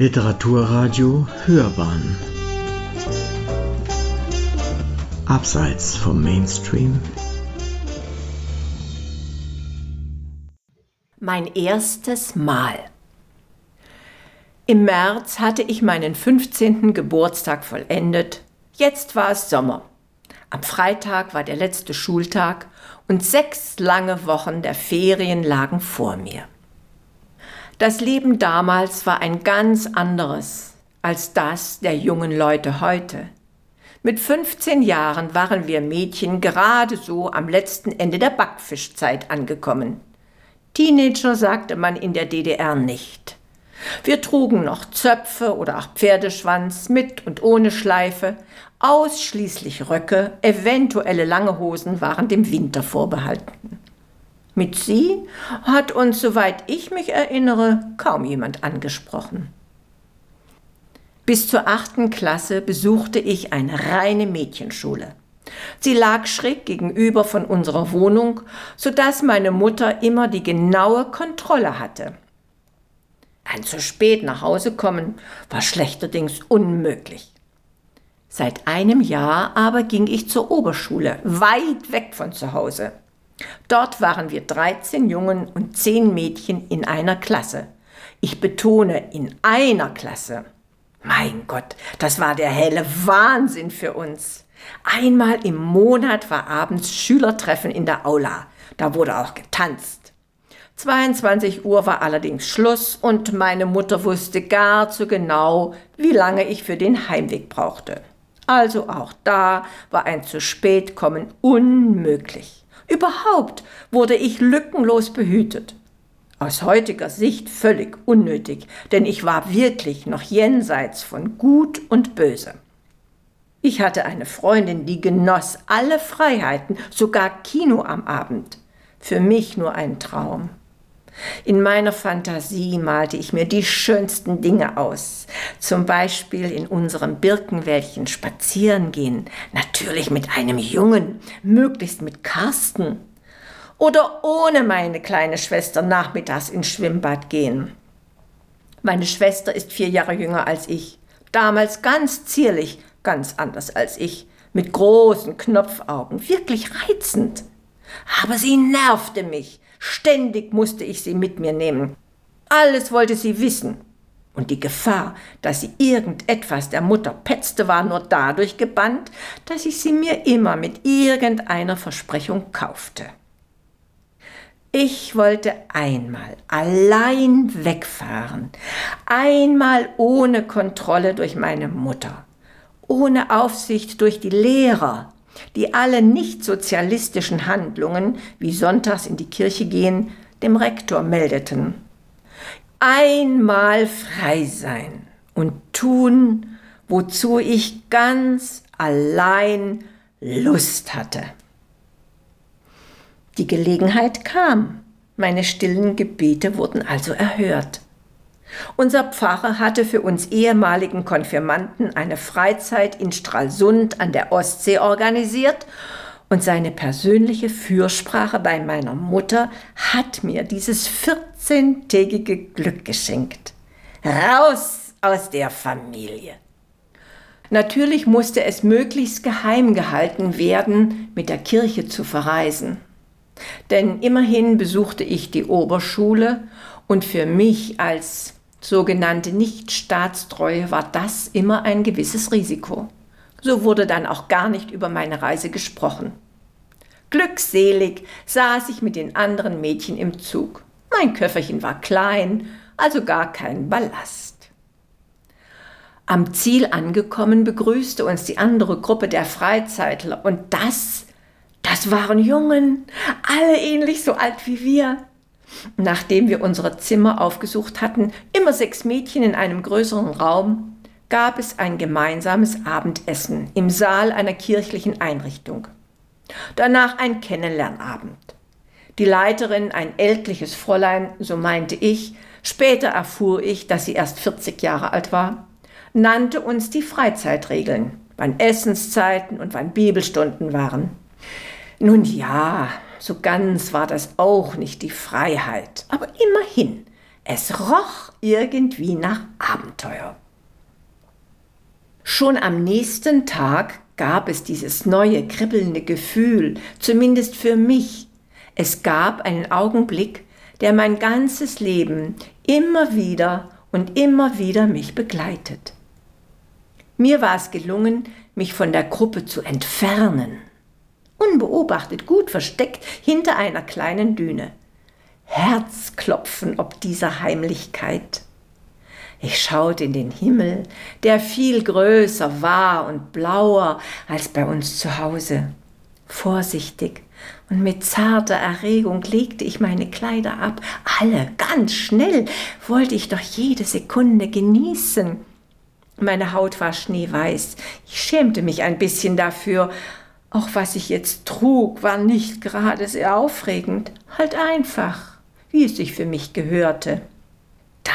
Literaturradio Hörbahn Abseits vom Mainstream Mein erstes Mal Im März hatte ich meinen 15. Geburtstag vollendet. Jetzt war es Sommer. Am Freitag war der letzte Schultag und sechs lange Wochen der Ferien lagen vor mir. Das Leben damals war ein ganz anderes als das der jungen Leute heute. Mit 15 Jahren waren wir Mädchen gerade so am letzten Ende der Backfischzeit angekommen. Teenager sagte man in der DDR nicht. Wir trugen noch Zöpfe oder auch Pferdeschwanz mit und ohne Schleife, ausschließlich Röcke, eventuelle lange Hosen waren dem Winter vorbehalten. Mit sie hat uns, soweit ich mich erinnere, kaum jemand angesprochen. Bis zur achten Klasse besuchte ich eine reine Mädchenschule. Sie lag schräg gegenüber von unserer Wohnung, so dass meine Mutter immer die genaue Kontrolle hatte. Ein zu spät nach Hause kommen war schlechterdings unmöglich. Seit einem Jahr aber ging ich zur Oberschule, weit weg von zu Hause. Dort waren wir 13 Jungen und 10 Mädchen in einer Klasse. Ich betone in einer Klasse. Mein Gott, das war der helle Wahnsinn für uns. Einmal im Monat war abends Schülertreffen in der Aula. Da wurde auch getanzt. 22 Uhr war allerdings Schluss und meine Mutter wusste gar zu genau, wie lange ich für den Heimweg brauchte. Also auch da war ein zu spät kommen unmöglich. Überhaupt wurde ich lückenlos behütet. Aus heutiger Sicht völlig unnötig, denn ich war wirklich noch jenseits von Gut und Böse. Ich hatte eine Freundin, die genoss alle Freiheiten, sogar Kino am Abend. Für mich nur ein Traum. In meiner Fantasie malte ich mir die schönsten Dinge aus. Zum Beispiel in unserem Birkenwäldchen spazieren gehen. Natürlich mit einem Jungen, möglichst mit Carsten. Oder ohne meine kleine Schwester nachmittags ins Schwimmbad gehen. Meine Schwester ist vier Jahre jünger als ich. Damals ganz zierlich, ganz anders als ich. Mit großen Knopfaugen, wirklich reizend. Aber sie nervte mich Ständig musste ich sie mit mir nehmen. Alles wollte sie wissen. Und die Gefahr, dass sie irgendetwas der Mutter petzte, war nur dadurch gebannt, dass ich sie mir immer mit irgendeiner Versprechung kaufte. Ich wollte einmal allein wegfahren, einmal ohne Kontrolle durch meine Mutter, ohne Aufsicht durch die Lehrer, die alle nicht sozialistischen Handlungen, wie sonntags in die Kirche gehen, dem Rektor meldeten. Einmal frei sein und tun, wozu ich ganz allein Lust hatte. Die Gelegenheit kam, meine stillen Gebete wurden also erhört. Unser Pfarrer hatte für uns ehemaligen Konfirmanden eine Freizeit in Stralsund an der Ostsee organisiert und seine persönliche Fürsprache bei meiner Mutter hat mir dieses 14-tägige Glück geschenkt. Raus aus der Familie. Natürlich musste es möglichst geheim gehalten werden, mit der Kirche zu verreisen. Denn immerhin besuchte ich die Oberschule und für mich als sogenannte Nichtstaatstreue war das immer ein gewisses Risiko. So wurde dann auch gar nicht über meine Reise gesprochen. Glückselig saß ich mit den anderen Mädchen im Zug. Mein Köfferchen war klein, also gar kein Ballast. Am Ziel angekommen begrüßte uns die andere Gruppe der Freizeitler und das, das waren Jungen, alle ähnlich so alt wie wir. Nachdem wir unsere Zimmer aufgesucht hatten, immer sechs Mädchen in einem größeren Raum, gab es ein gemeinsames Abendessen im Saal einer kirchlichen Einrichtung. Danach ein Kennenlernabend. Die Leiterin, ein ältliches Fräulein, so meinte ich, später erfuhr ich, dass sie erst 40 Jahre alt war, nannte uns die Freizeitregeln, wann Essenszeiten und wann Bibelstunden waren. Nun ja, so ganz war das auch nicht die Freiheit, aber immerhin. Es roch irgendwie nach Abenteuer. Schon am nächsten Tag gab es dieses neue kribbelnde Gefühl, zumindest für mich. Es gab einen Augenblick, der mein ganzes Leben immer wieder und immer wieder mich begleitet. Mir war es gelungen, mich von der Gruppe zu entfernen. Unbeobachtet, gut versteckt hinter einer kleinen Düne. Herzklopfen ob dieser Heimlichkeit. Ich schaute in den Himmel, der viel größer war und blauer als bei uns zu Hause. Vorsichtig und mit zarter Erregung legte ich meine Kleider ab. Alle, ganz schnell, wollte ich doch jede Sekunde genießen. Meine Haut war schneeweiß. Ich schämte mich ein bisschen dafür. Auch was ich jetzt trug, war nicht gerade sehr aufregend. Halt einfach, wie es sich für mich gehörte.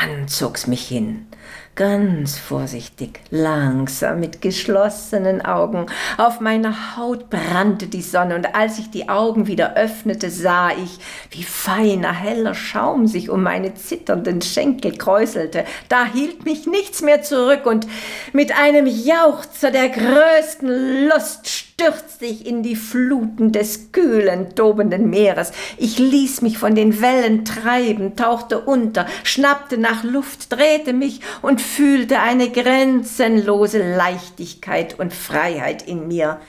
Dann zog's mich hin, ganz vorsichtig, langsam, mit geschlossenen Augen. Auf meiner Haut brannte die Sonne, und als ich die Augen wieder öffnete, sah ich, wie feiner, heller Schaum sich um meine zitternden Schenkel kräuselte. Da hielt mich nichts mehr zurück, und mit einem Jauchzer der größten Lust stürzte ich in die Fluten des kühlen, tobenden Meeres. Ich ließ mich von den Wellen treiben, tauchte unter, schnappte nach Luft, drehte mich und fühlte eine grenzenlose Leichtigkeit und Freiheit in mir,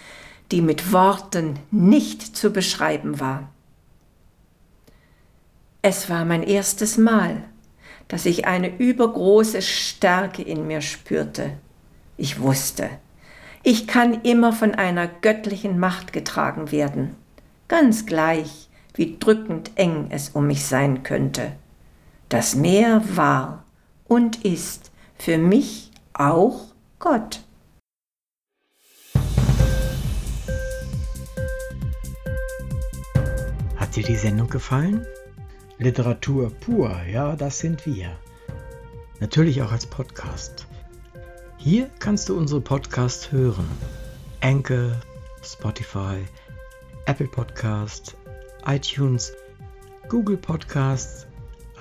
die mit Worten nicht zu beschreiben war. Es war mein erstes Mal, dass ich eine übergroße Stärke in mir spürte. Ich wusste, ich kann immer von einer göttlichen Macht getragen werden, ganz gleich, wie drückend eng es um mich sein könnte. Das Meer war und ist für mich auch Gott. Hat dir die Sendung gefallen? Literatur pur, ja, das sind wir. Natürlich auch als Podcast. Hier kannst du unsere Podcasts hören. Anchor, Spotify, Apple Podcast, iTunes, Google Podcasts,